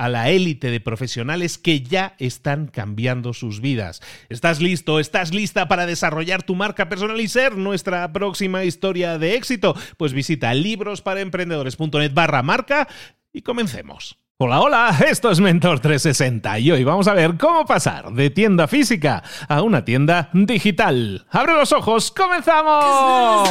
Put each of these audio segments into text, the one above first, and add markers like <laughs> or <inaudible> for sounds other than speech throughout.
a la élite de profesionales que ya están cambiando sus vidas. ¿Estás listo? ¿Estás lista para desarrollar tu marca personal y ser nuestra próxima historia de éxito? Pues visita librosparaemprendedores.net barra marca y comencemos. Hola, hola, esto es Mentor 360 y hoy vamos a ver cómo pasar de tienda física a una tienda digital. ¡Abre los ojos! ¡Comenzamos!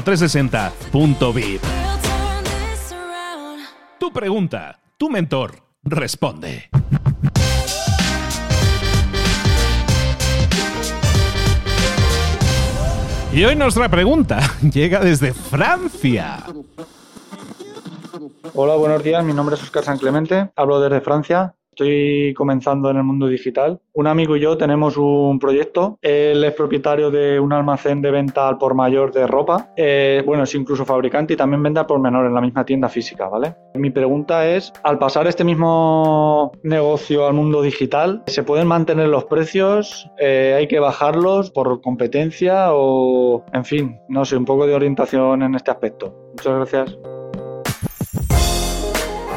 mentor360.vip. Tu pregunta, tu mentor responde. Y hoy nuestra pregunta <laughs> llega desde Francia. Hola, buenos días. Mi nombre es Oscar San Clemente. Hablo desde Francia. Estoy comenzando en el mundo digital. Un amigo y yo tenemos un proyecto. Él es propietario de un almacén de venta al por mayor de ropa. Eh, bueno, es incluso fabricante y también vende al por menor en la misma tienda física, ¿vale? Mi pregunta es, al pasar este mismo negocio al mundo digital, ¿se pueden mantener los precios? Eh, ¿Hay que bajarlos por competencia o, en fin, no sé, un poco de orientación en este aspecto? Muchas gracias.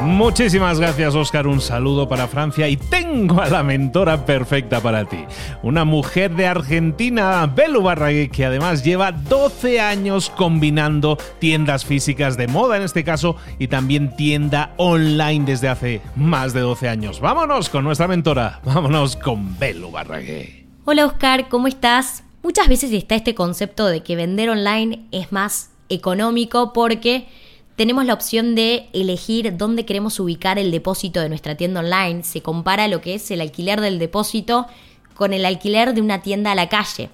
Muchísimas gracias, Oscar. Un saludo para Francia y tengo a la mentora perfecta para ti. Una mujer de Argentina, Belu Barrague, que además lleva 12 años combinando tiendas físicas de moda en este caso y también tienda online desde hace más de 12 años. Vámonos con nuestra mentora. Vámonos con Belu Barrague. Hola, Oscar. ¿Cómo estás? Muchas veces está este concepto de que vender online es más económico porque tenemos la opción de elegir dónde queremos ubicar el depósito de nuestra tienda online. Se compara lo que es el alquiler del depósito con el alquiler de una tienda a la calle.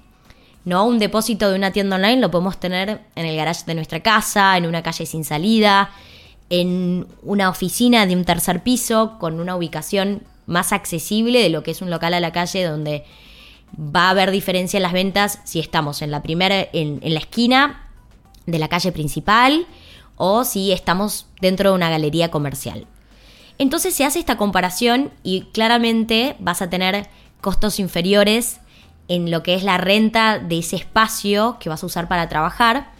¿No? Un depósito de una tienda online lo podemos tener en el garage de nuestra casa, en una calle sin salida, en una oficina de un tercer piso, con una ubicación más accesible de lo que es un local a la calle donde va a haber diferencia en las ventas si estamos en la primera, en, en la esquina de la calle principal o si estamos dentro de una galería comercial. Entonces se hace esta comparación y claramente vas a tener costos inferiores en lo que es la renta de ese espacio que vas a usar para trabajar,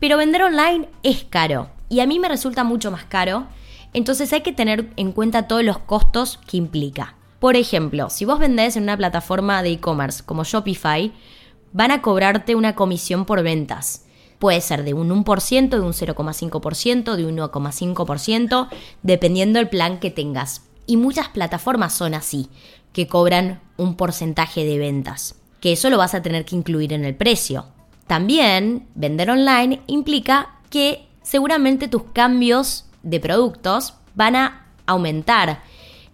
pero vender online es caro y a mí me resulta mucho más caro, entonces hay que tener en cuenta todos los costos que implica. Por ejemplo, si vos vendés en una plataforma de e-commerce como Shopify, van a cobrarte una comisión por ventas. Puede ser de un 1%, de un 0,5%, de un 1,5%, dependiendo del plan que tengas. Y muchas plataformas son así, que cobran un porcentaje de ventas, que eso lo vas a tener que incluir en el precio. También vender online implica que seguramente tus cambios de productos van a aumentar.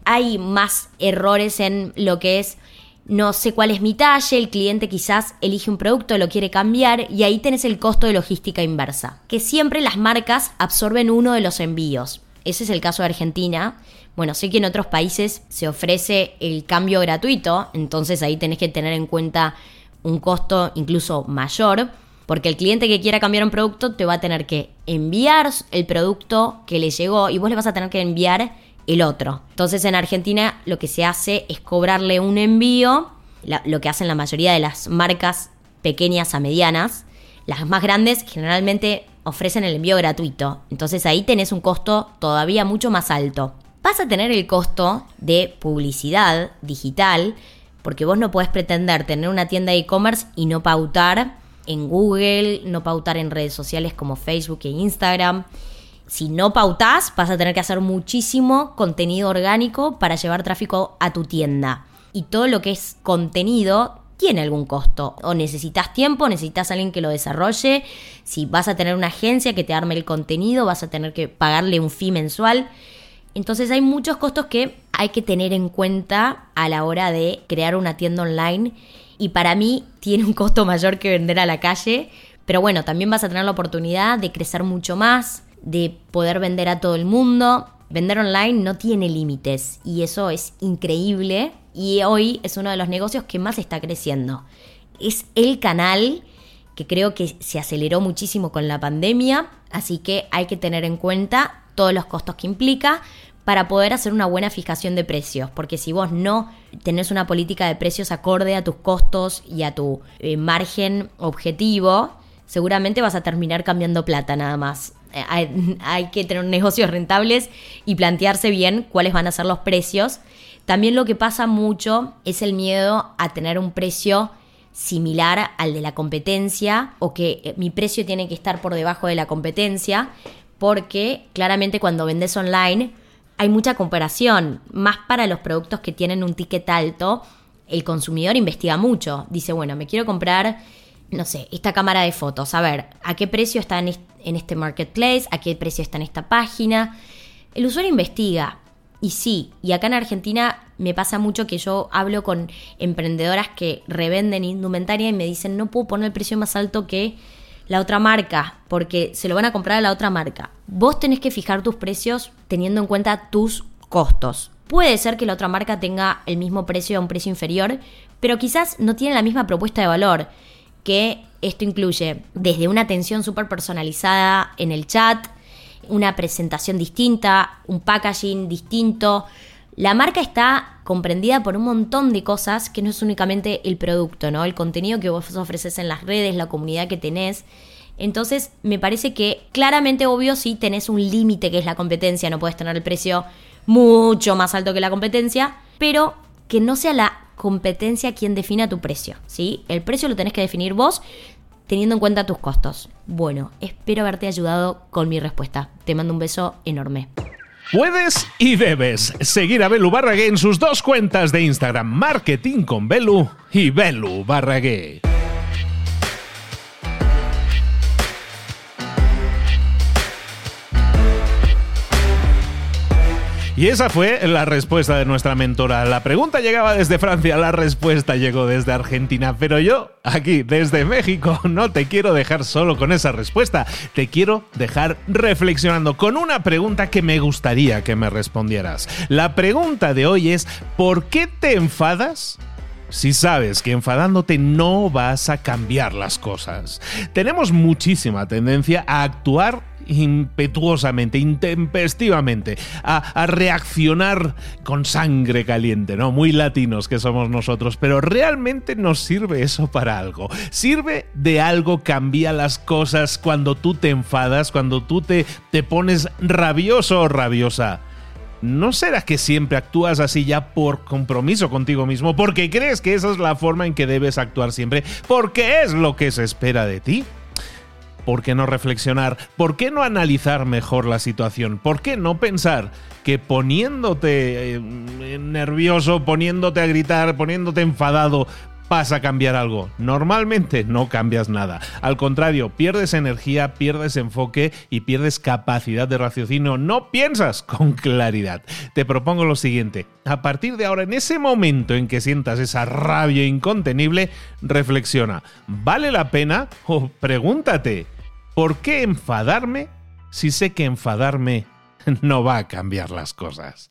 Hay más errores en lo que es no sé cuál es mi talle, el cliente quizás elige un producto, lo quiere cambiar y ahí tenés el costo de logística inversa, que siempre las marcas absorben uno de los envíos. Ese es el caso de Argentina. Bueno, sé que en otros países se ofrece el cambio gratuito, entonces ahí tenés que tener en cuenta un costo incluso mayor, porque el cliente que quiera cambiar un producto te va a tener que enviar el producto que le llegó y vos le vas a tener que enviar el otro. Entonces en Argentina lo que se hace es cobrarle un envío, lo que hacen la mayoría de las marcas pequeñas a medianas. Las más grandes generalmente ofrecen el envío gratuito. Entonces ahí tenés un costo todavía mucho más alto. Vas a tener el costo de publicidad digital, porque vos no podés pretender tener una tienda de e-commerce y no pautar en Google, no pautar en redes sociales como Facebook e Instagram si no pautás, vas a tener que hacer muchísimo contenido orgánico para llevar tráfico a tu tienda. Y todo lo que es contenido tiene algún costo. O necesitas tiempo, necesitas alguien que lo desarrolle. Si vas a tener una agencia que te arme el contenido, vas a tener que pagarle un fee mensual. Entonces hay muchos costos que hay que tener en cuenta a la hora de crear una tienda online. Y para mí tiene un costo mayor que vender a la calle. Pero bueno, también vas a tener la oportunidad de crecer mucho más, de poder vender a todo el mundo. Vender online no tiene límites y eso es increíble y hoy es uno de los negocios que más está creciendo. Es el canal que creo que se aceleró muchísimo con la pandemia, así que hay que tener en cuenta todos los costos que implica para poder hacer una buena fijación de precios, porque si vos no tenés una política de precios acorde a tus costos y a tu eh, margen objetivo, seguramente vas a terminar cambiando plata nada más. Eh, hay, que tener negocios rentables y plantearse bien cuáles van a ser los precios. También lo que pasa mucho es el miedo a tener un precio similar al de la competencia o que eh, mi precio tiene que estar por debajo de la competencia porque claramente cuando vendes online hay mucha comparación, más para los productos que tienen un ticket alto, el consumidor investiga mucho, dice, bueno, me quiero comprar no sé, esta cámara de fotos, a ver, ¿a qué precio está en este marketplace? ¿A qué precio está en esta página? El usuario investiga. Y sí, y acá en Argentina me pasa mucho que yo hablo con emprendedoras que revenden indumentaria y me dicen, no puedo poner el precio más alto que la otra marca, porque se lo van a comprar a la otra marca. Vos tenés que fijar tus precios teniendo en cuenta tus costos. Puede ser que la otra marca tenga el mismo precio a un precio inferior, pero quizás no tiene la misma propuesta de valor que esto incluye desde una atención súper personalizada en el chat, una presentación distinta, un packaging distinto. La marca está comprendida por un montón de cosas que no es únicamente el producto, ¿no? El contenido que vos ofreces en las redes, la comunidad que tenés. Entonces, me parece que claramente obvio si tenés un límite que es la competencia, no puedes tener el precio mucho más alto que la competencia, pero que no sea la competencia quien defina tu precio, ¿sí? El precio lo tenés que definir vos teniendo en cuenta tus costos. Bueno, espero haberte ayudado con mi respuesta. Te mando un beso enorme. Puedes y debes seguir a Belu Barragué en sus dos cuentas de Instagram, Marketing con Belu y Belu Barragué. Y esa fue la respuesta de nuestra mentora. La pregunta llegaba desde Francia, la respuesta llegó desde Argentina, pero yo aquí desde México <laughs> no te quiero dejar solo con esa respuesta, te quiero dejar reflexionando con una pregunta que me gustaría que me respondieras. La pregunta de hoy es, ¿por qué te enfadas? si sabes que enfadándote no vas a cambiar las cosas. Tenemos muchísima tendencia a actuar impetuosamente, intempestivamente, a, reaccionar con sangre caliente, ¿no? Muy latinos que somos nosotros, pero realmente nos sirve eso para algo. Sirve de algo, cambia las cosas cuando tú te enfadas, cuando tú te, te pones rabioso o rabiosa. ¿No será que siempre actúas así ya por compromiso contigo mismo? Porque crees que esa es la forma en que debes actuar siempre, porque es lo que se espera de ti. ¿Por qué no reflexionar? ¿Por qué no analizar mejor la situación? ¿Por qué no pensar que poniéndote eh, nervioso, poniéndote a gritar, poniéndote enfadado, vas a cambiar algo. Normalmente no cambias nada. Al contrario, pierdes energía, pierdes enfoque y pierdes capacidad de raciocinio. No piensas con claridad. Te propongo lo siguiente. A partir de ahora, en ese momento en que sientas esa rabia incontenible, reflexiona. ¿Vale la pena? O pregúntate, ¿por qué enfadarme si sé que enfadarme <laughs> no va a cambiar las cosas?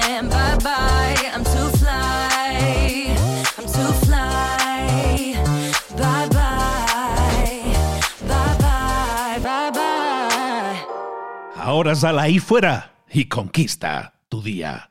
Ahora sal ahí fuera y conquista tu día.